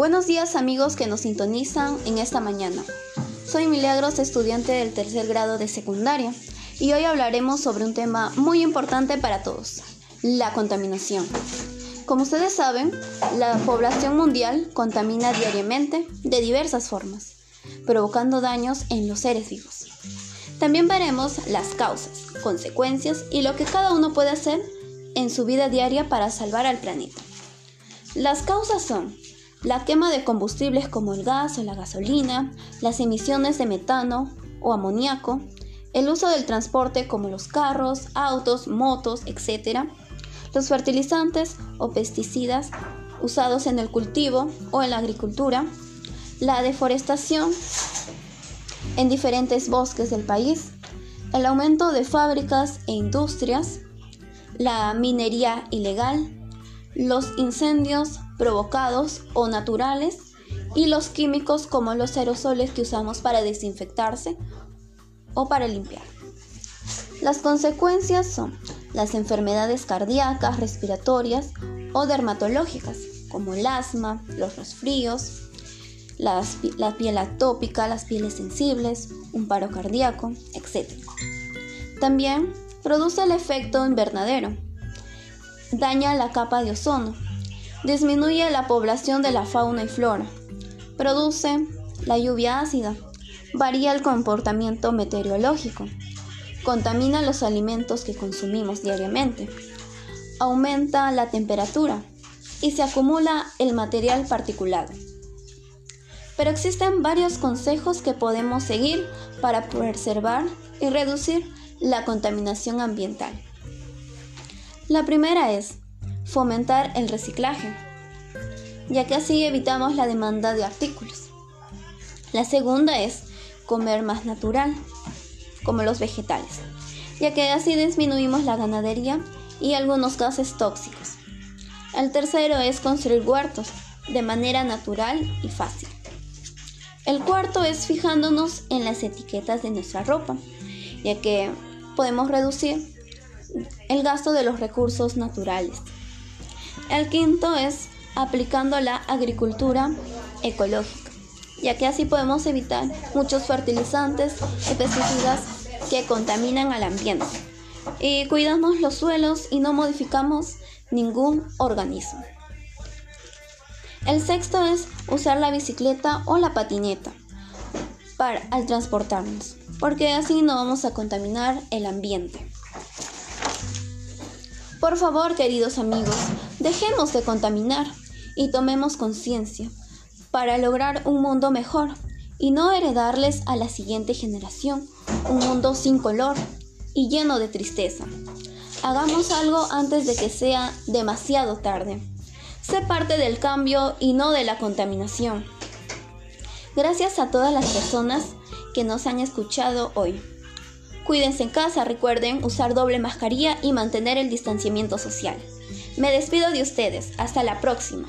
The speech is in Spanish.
Buenos días amigos que nos sintonizan en esta mañana. Soy Milagros, estudiante del tercer grado de secundaria, y hoy hablaremos sobre un tema muy importante para todos, la contaminación. Como ustedes saben, la población mundial contamina diariamente de diversas formas, provocando daños en los seres vivos. También veremos las causas, consecuencias y lo que cada uno puede hacer en su vida diaria para salvar al planeta. Las causas son la quema de combustibles como el gas o la gasolina, las emisiones de metano o amoníaco, el uso del transporte como los carros, autos, motos, etc., los fertilizantes o pesticidas usados en el cultivo o en la agricultura, la deforestación en diferentes bosques del país, el aumento de fábricas e industrias, la minería ilegal, los incendios provocados o naturales y los químicos como los aerosoles que usamos para desinfectarse o para limpiar. Las consecuencias son las enfermedades cardíacas, respiratorias o dermatológicas, como el asma, los resfríos, la piel atópica, las pieles sensibles, un paro cardíaco, etc. También produce el efecto invernadero, daña la capa de ozono, disminuye la población de la fauna y flora, produce la lluvia ácida, varía el comportamiento meteorológico, contamina los alimentos que consumimos diariamente, aumenta la temperatura y se acumula el material particulado. Pero existen varios consejos que podemos seguir para preservar y reducir la contaminación ambiental. La primera es fomentar el reciclaje, ya que así evitamos la demanda de artículos. La segunda es comer más natural, como los vegetales, ya que así disminuimos la ganadería y algunos gases tóxicos. El tercero es construir huertos de manera natural y fácil. El cuarto es fijándonos en las etiquetas de nuestra ropa, ya que podemos reducir el gasto de los recursos naturales. El quinto es aplicando la agricultura ecológica, ya que así podemos evitar muchos fertilizantes y pesticidas que contaminan al ambiente. Y cuidamos los suelos y no modificamos ningún organismo. El sexto es usar la bicicleta o la patineta para, al transportarnos, porque así no vamos a contaminar el ambiente. Por favor, queridos amigos, dejemos de contaminar y tomemos conciencia para lograr un mundo mejor y no heredarles a la siguiente generación un mundo sin color y lleno de tristeza. Hagamos algo antes de que sea demasiado tarde. Sé parte del cambio y no de la contaminación. Gracias a todas las personas que nos han escuchado hoy. Cuídense en casa, recuerden usar doble mascarilla y mantener el distanciamiento social. Me despido de ustedes, hasta la próxima.